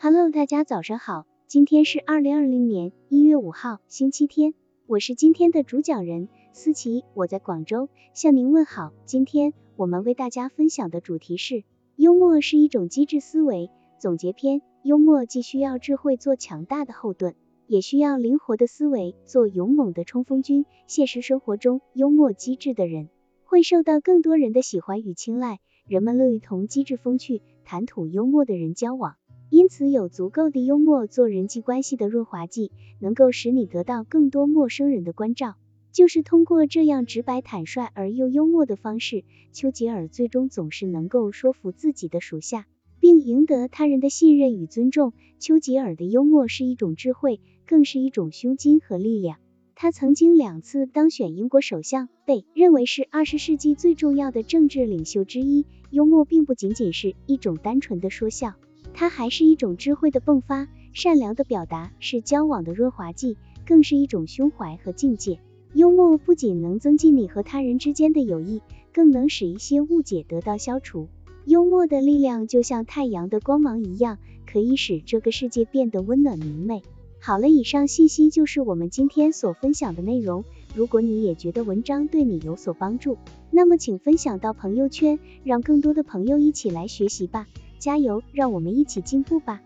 Hello，大家早上好，今天是二零二零年一月五号，星期天，我是今天的主讲人思琪，我在广州向您问好。今天我们为大家分享的主题是幽默是一种机智思维总结篇。幽默既需要智慧做强大的后盾，也需要灵活的思维做勇猛的冲锋军。现实生活中，幽默机智的人会受到更多人的喜欢与青睐，人们乐于同机智风趣、谈吐幽默的人交往。因此，有足够的幽默做人际关系的润滑剂，能够使你得到更多陌生人的关照。就是通过这样直白坦率而又幽默的方式，丘吉尔最终总是能够说服自己的属下，并赢得他人的信任与尊重。丘吉尔的幽默是一种智慧，更是一种胸襟和力量。他曾经两次当选英国首相，被认为是二十世纪最重要的政治领袖之一。幽默并不仅仅是一种单纯的说笑。它还是一种智慧的迸发，善良的表达是交往的润滑剂，更是一种胸怀和境界。幽默不仅能增进你和他人之间的友谊，更能使一些误解得到消除。幽默的力量就像太阳的光芒一样，可以使这个世界变得温暖明媚。好了，以上信息就是我们今天所分享的内容。如果你也觉得文章对你有所帮助，那么请分享到朋友圈，让更多的朋友一起来学习吧。加油，让我们一起进步吧！